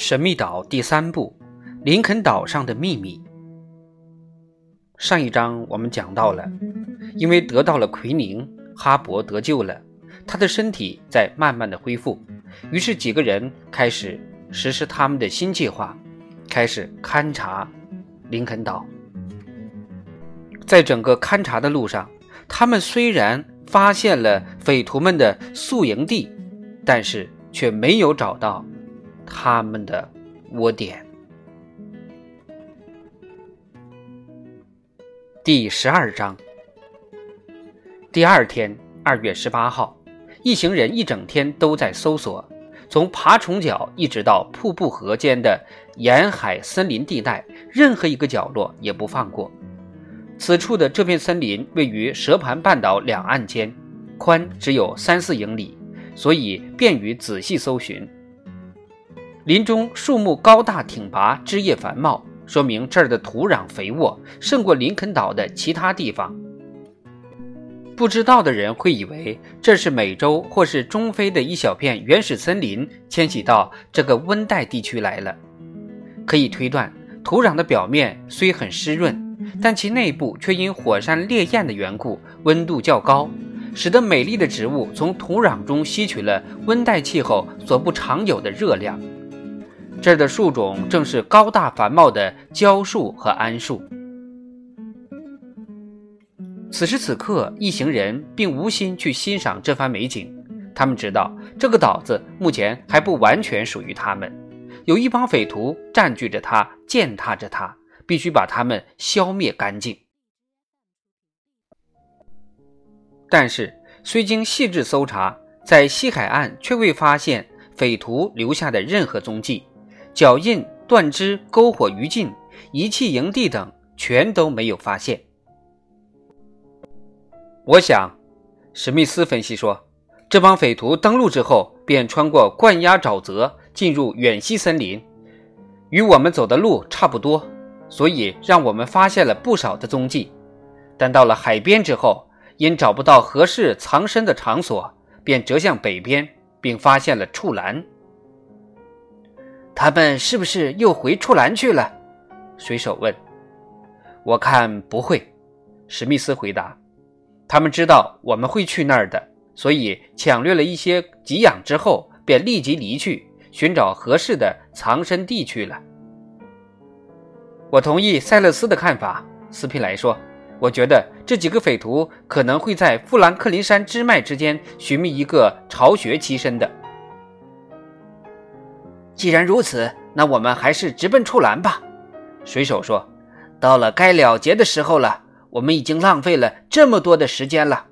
神秘岛第三部：林肯岛上的秘密。上一章我们讲到了，因为得到了奎宁，哈勃得救了，他的身体在慢慢的恢复。于是几个人开始实施他们的新计划，开始勘察林肯岛。在整个勘察的路上，他们虽然发现了匪徒们的宿营地，但是却没有找到。他们的窝点。第十二章。第二天，二月十八号，一行人一整天都在搜索，从爬虫角一直到瀑布河间的沿海森林地带，任何一个角落也不放过。此处的这片森林位于蛇盘半岛两岸间，宽只有三四英里，所以便于仔细搜寻。林中树木高大挺拔，枝叶繁茂，说明这儿的土壤肥沃，胜过林肯岛的其他地方。不知道的人会以为这是美洲或是中非的一小片原始森林迁徙到这个温带地区来了。可以推断，土壤的表面虽很湿润，但其内部却因火山烈焰的缘故，温度较高，使得美丽的植物从土壤中吸取了温带气候所不常有的热量。这儿的树种正是高大繁茂的蕉树和桉树。此时此刻，一行人并无心去欣赏这番美景。他们知道，这个岛子目前还不完全属于他们，有一帮匪徒占据着它，践踏着它，必须把他们消灭干净。但是，虽经细致搜查，在西海岸却未发现匪徒留下的任何踪迹。脚印、断肢、篝火余烬、遗弃营地等，全都没有发现。我想，史密斯分析说，这帮匪徒登陆之后，便穿过灌压沼泽，进入远西森林，与我们走的路差不多，所以让我们发现了不少的踪迹。但到了海边之后，因找不到合适藏身的场所，便折向北边，并发现了触栏。他们是不是又回处栏去了？水手问。我看不会，史密斯回答。他们知道我们会去那儿的，所以抢掠了一些给养之后，便立即离去，寻找合适的藏身地去了。我同意塞勒斯的看法，斯皮莱说。我觉得这几个匪徒可能会在富兰克林山支脉之间寻觅一个巢穴栖身的。既然如此，那我们还是直奔处栏吧。”水手说，“到了该了结的时候了。我们已经浪费了这么多的时间了。”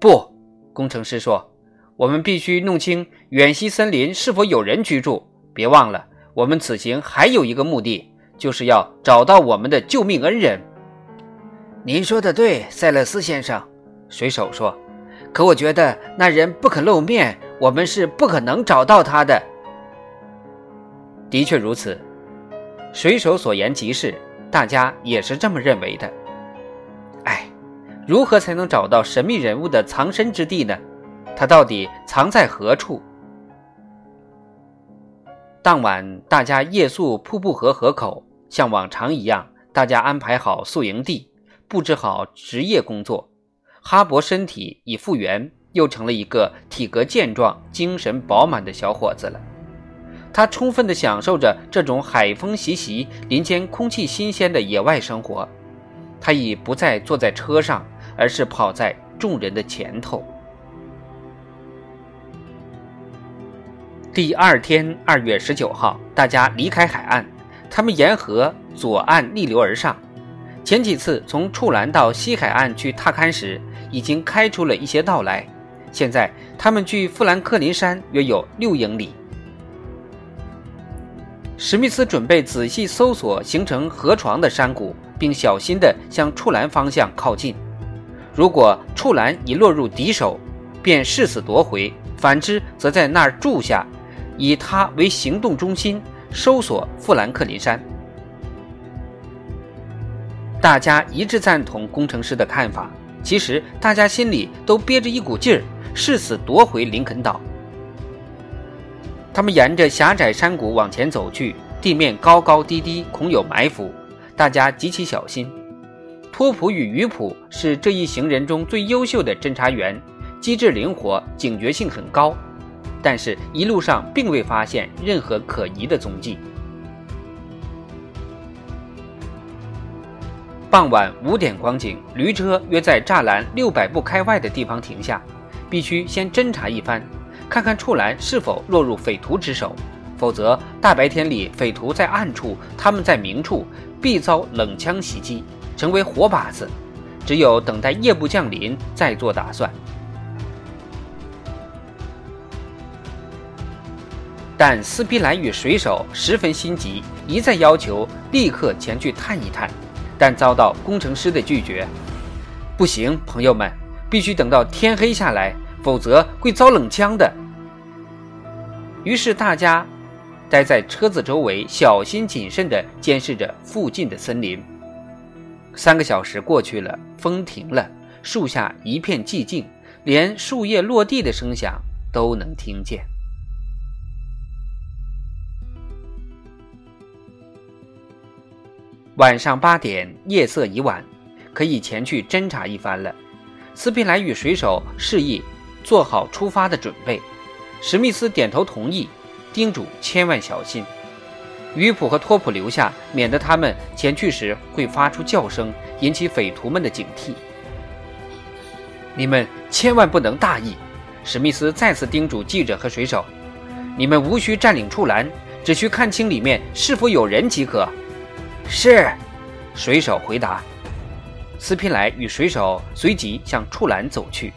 不，工程师说，“我们必须弄清远西森林是否有人居住。别忘了，我们此行还有一个目的，就是要找到我们的救命恩人。”您说的对，塞勒斯先生。”水手说，“可我觉得那人不肯露面，我们是不可能找到他的。”的确如此，水手所言极是，大家也是这么认为的。哎，如何才能找到神秘人物的藏身之地呢？他到底藏在何处？当晚，大家夜宿瀑布河河口，像往常一样，大家安排好宿营地，布置好职业工作。哈勃身体已复原，又成了一个体格健壮、精神饱满的小伙子了。他充分地享受着这种海风习习、林间空气新鲜的野外生活。他已不再坐在车上，而是跑在众人的前头。第二天，二月十九号，大家离开海岸，他们沿河左岸逆流而上。前几次从处栏到西海岸去踏勘时，已经开出了一些道来。现在，他们距富兰克林山约有六英里。史密斯准备仔细搜索形成河床的山谷，并小心地向触栏方向靠近。如果触栏已落入敌手，便誓死夺回；反之，则在那儿住下，以它为行动中心，搜索富兰克林山。大家一致赞同工程师的看法。其实，大家心里都憋着一股劲儿，誓死夺回林肯岛。他们沿着狭窄山谷往前走去，地面高高低低，恐有埋伏，大家极其小心。托普与鱼普是这一行人中最优秀的侦查员，机智灵活，警觉性很高，但是一路上并未发现任何可疑的踪迹。傍晚五点光景，驴车约在栅栏六百步开外的地方停下，必须先侦查一番，看看处栏是否落入匪徒之手，否则大白天里匪徒在暗处，他们在明处，必遭冷枪袭击，成为活靶子。只有等待夜幕降临再做打算。但斯皮兰与水手十分心急，一再要求立刻前去探一探。但遭到工程师的拒绝。不行，朋友们，必须等到天黑下来，否则会遭冷枪的。于是大家待在车子周围，小心谨慎地监视着附近的森林。三个小时过去了，风停了，树下一片寂静，连树叶落地的声响都能听见。晚上八点，夜色已晚，可以前去侦查一番了。斯皮莱与水手示意做好出发的准备。史密斯点头同意，叮嘱千万小心。鱼普和托普留下，免得他们前去时会发出叫声，引起匪徒们的警惕。你们千万不能大意，史密斯再次叮嘱记者和水手：“你们无需占领处栏，只需看清里面是否有人即可。”是，水手回答。斯皮莱与水手随即向处栏走去。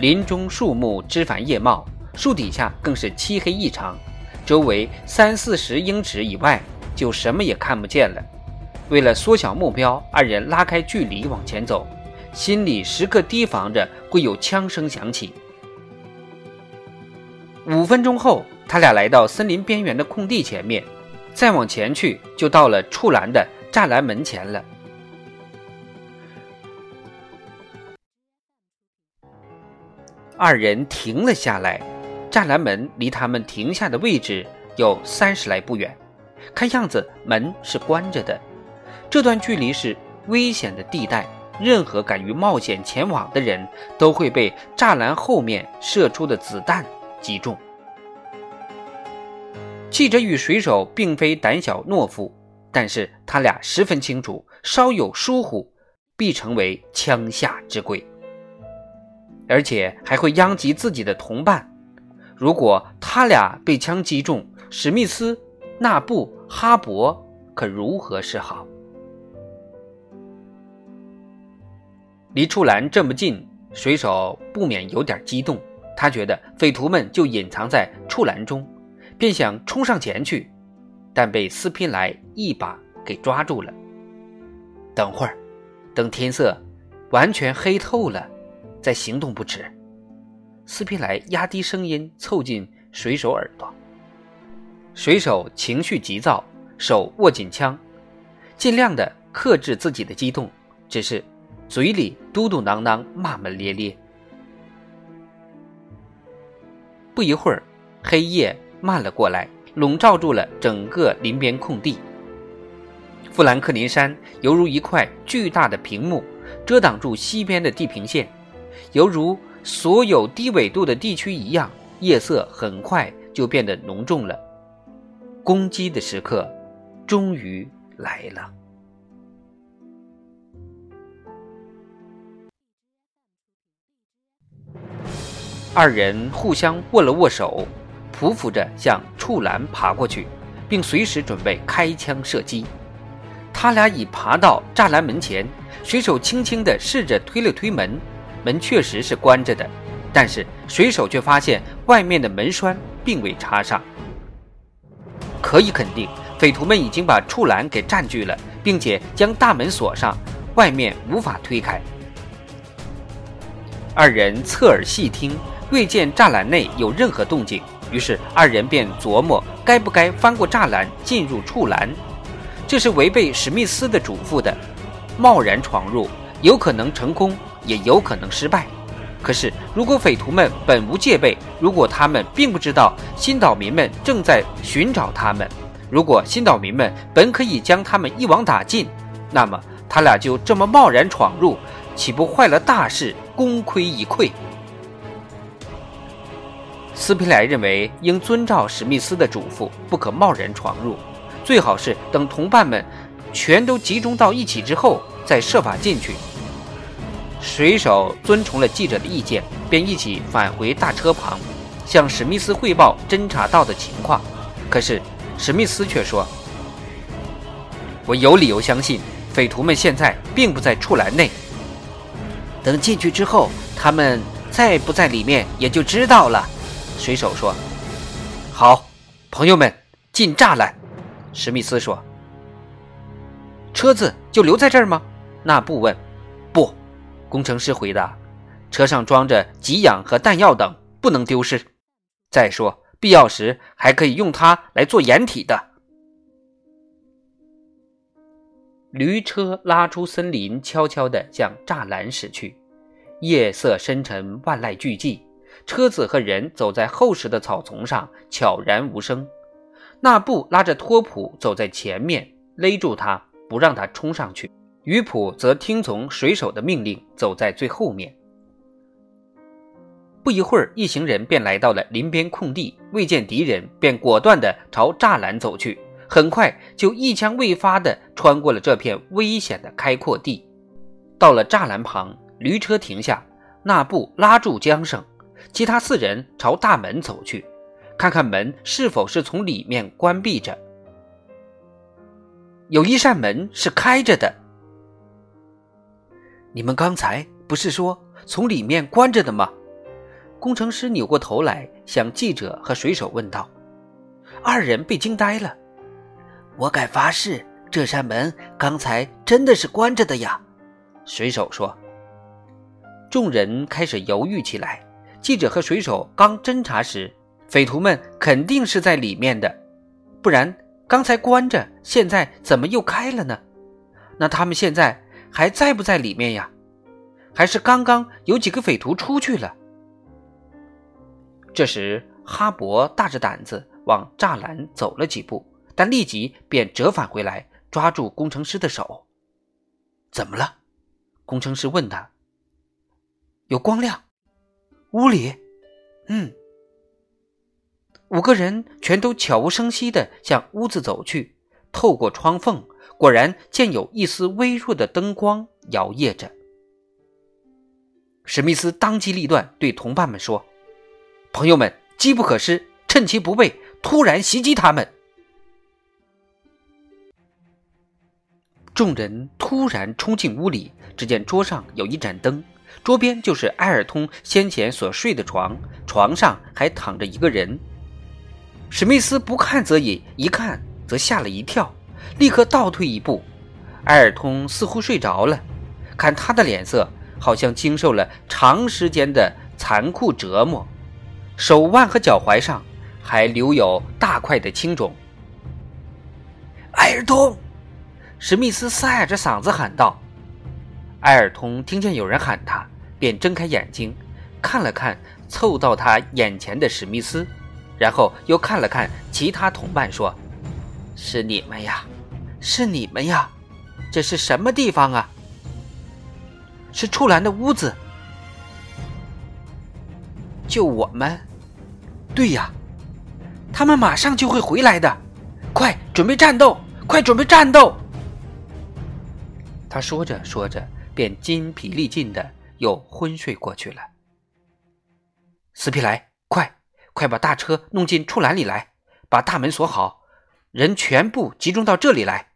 林中树木枝繁叶茂，树底下更是漆黑异常，周围三四十英尺以外就什么也看不见了。为了缩小目标，二人拉开距离往前走，心里时刻提防着会有枪声响起。五分钟后，他俩来到森林边缘的空地前面。再往前去，就到了处栏的栅栏门前了。二人停了下来，栅栏门离他们停下的位置有三十来步远，看样子门是关着的。这段距离是危险的地带，任何敢于冒险前往的人都会被栅栏后面射出的子弹击中。记者与水手并非胆小懦夫，但是他俩十分清楚，稍有疏忽，必成为枪下之鬼，而且还会殃及自己的同伴。如果他俩被枪击中，史密斯、纳布、哈勃可如何是好？离处栏这么近，水手不免有点激动。他觉得匪徒们就隐藏在处栏中。便想冲上前去，但被斯皮莱一把给抓住了。等会儿，等天色完全黑透了，再行动不迟。斯皮莱压低声音，凑近水手耳朵。水手情绪急躁，手握紧枪，尽量的克制自己的激动，只是嘴里嘟嘟囔囔，骂骂咧咧。不一会儿，黑夜。漫了过来，笼罩住了整个林边空地。富兰克林山犹如一块巨大的屏幕，遮挡住西边的地平线，犹如所有低纬度的地区一样。夜色很快就变得浓重了，攻击的时刻终于来了。二人互相握了握手。匍匐着向处栏爬过去，并随时准备开枪射击。他俩已爬到栅栏门前，水手轻轻地试着推了推门，门确实是关着的，但是水手却发现外面的门栓并未插上。可以肯定，匪徒们已经把处栏给占据了，并且将大门锁上，外面无法推开。二人侧耳细听，未见栅栏内有任何动静。于是二人便琢磨该不该翻过栅栏进入处栏，这是违背史密斯的嘱咐的。贸然闯入，有可能成功，也有可能失败。可是，如果匪徒们本无戒备，如果他们并不知道新岛民们正在寻找他们，如果新岛民们本可以将他们一网打尽，那么他俩就这么贸然闯入，岂不坏了大事，功亏一篑？斯皮莱认为，应遵照史密斯的嘱咐，不可贸然闯入，最好是等同伴们全都集中到一起之后，再设法进去。水手遵从了记者的意见，便一起返回大车旁，向史密斯汇报侦察到的情况。可是史密斯却说：“我有理由相信，匪徒们现在并不在处栏内。等进去之后，他们在不在里面也就知道了。”水手说：“好，朋友们，进栅栏。”史密斯说：“车子就留在这儿吗？”那布问。“。”工程师回答：“车上装着给养和弹药等，不能丢失。再说，必要时还可以用它来做掩体的。”驴车拉出森林，悄悄地向栅栏驶去。夜色深沉，万籁俱寂，车子和人走在厚实的草丛上，悄然无声。那布拉着托普走在前面，勒住他，不让他冲上去。于普则听从水手的命令，走在最后面。不一会儿，一行人便来到了林边空地，未见敌人，便果断地朝栅栏走去。很快就一枪未发地穿过了这片危险的开阔地。到了栅栏旁，驴车停下，那布拉住缰绳，其他四人朝大门走去，看看门是否是从里面关闭着。有一扇门是开着的。你们刚才不是说从里面关着的吗？工程师扭过头来向记者和水手问道。二人被惊呆了。我敢发誓，这扇门刚才真的是关着的呀！水手说。众人开始犹豫起来。记者和水手刚侦查时，匪徒们肯定是在里面的，不然刚才关着，现在怎么又开了呢？那他们现在？还在不在里面呀？还是刚刚有几个匪徒出去了？这时，哈勃大着胆子往栅栏走了几步，但立即便折返回来，抓住工程师的手。怎么了？工程师问他。有光亮，屋里，嗯，五个人全都悄无声息地向屋子走去，透过窗缝。果然见有一丝微弱的灯光摇曳着。史密斯当机立断对同伴们说：“朋友们，机不可失，趁其不备，突然袭击他们。”众人突然冲进屋里，只见桌上有一盏灯，桌边就是埃尔通先前所睡的床，床上还躺着一个人。史密斯不看则已，一看则吓了一跳。立刻倒退一步，埃尔通似乎睡着了，看他的脸色，好像经受了长时间的残酷折磨，手腕和脚踝上还留有大块的青肿。埃尔通，史密斯嘶哑着嗓子喊道。埃尔通听见有人喊他，便睁开眼睛，看了看凑到他眼前的史密斯，然后又看了看其他同伴，说：“是你们呀。”是你们呀，这是什么地方啊？是处兰的屋子。就我们？对呀，他们马上就会回来的。快准备战斗！快准备战斗！他说着说着，便筋疲力尽的又昏睡过去了。斯皮莱，快快把大车弄进处栏里来，把大门锁好，人全部集中到这里来。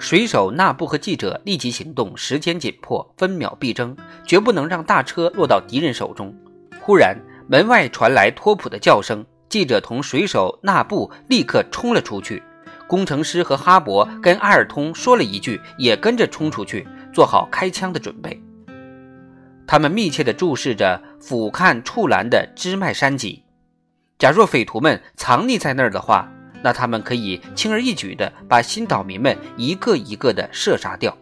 水手纳布和记者立即行动，时间紧迫，分秒必争，绝不能让大车落到敌人手中。忽然，门外传来托普的叫声，记者同水手纳布立刻冲了出去。工程师和哈勃跟阿尔通说了一句，也跟着冲出去，做好开枪的准备。他们密切地注视着俯瞰处栏的支脉山脊，假若匪徒们藏匿在那儿的话，那他们可以轻而易举地把新岛民们一个一个地射杀掉。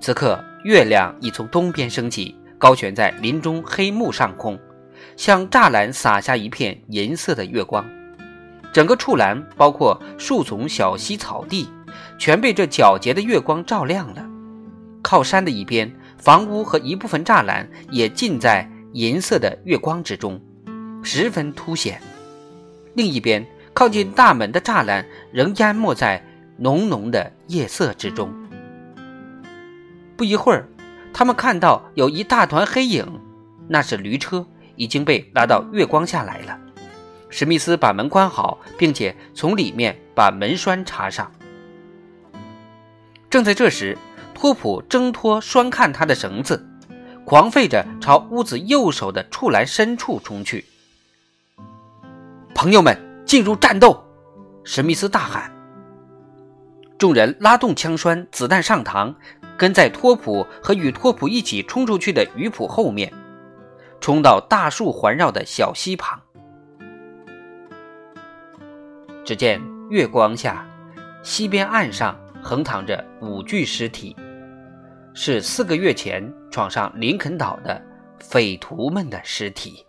此刻，月亮已从东边升起，高悬在林中黑幕上空，向栅栏洒下一片银色的月光。整个处栏，包括树丛、小溪、草地，全被这皎洁的月光照亮了。靠山的一边，房屋和一部分栅栏也浸在银色的月光之中，十分凸显。另一边，靠近大门的栅栏仍淹没在浓浓的夜色之中。不一会儿，他们看到有一大团黑影，那是驴车已经被拉到月光下来了。史密斯把门关好，并且从里面把门栓插上。正在这时，托普挣脱拴看他的绳子，狂吠着朝屋子右手的处栏深处冲去。朋友们，进入战斗！史密斯大喊。众人拉动枪栓，子弹上膛，跟在托普和与托普一起冲出去的鱼普后面，冲到大树环绕的小溪旁。只见月光下，西边岸上横躺着五具尸体，是四个月前闯上林肯岛的匪徒们的尸体。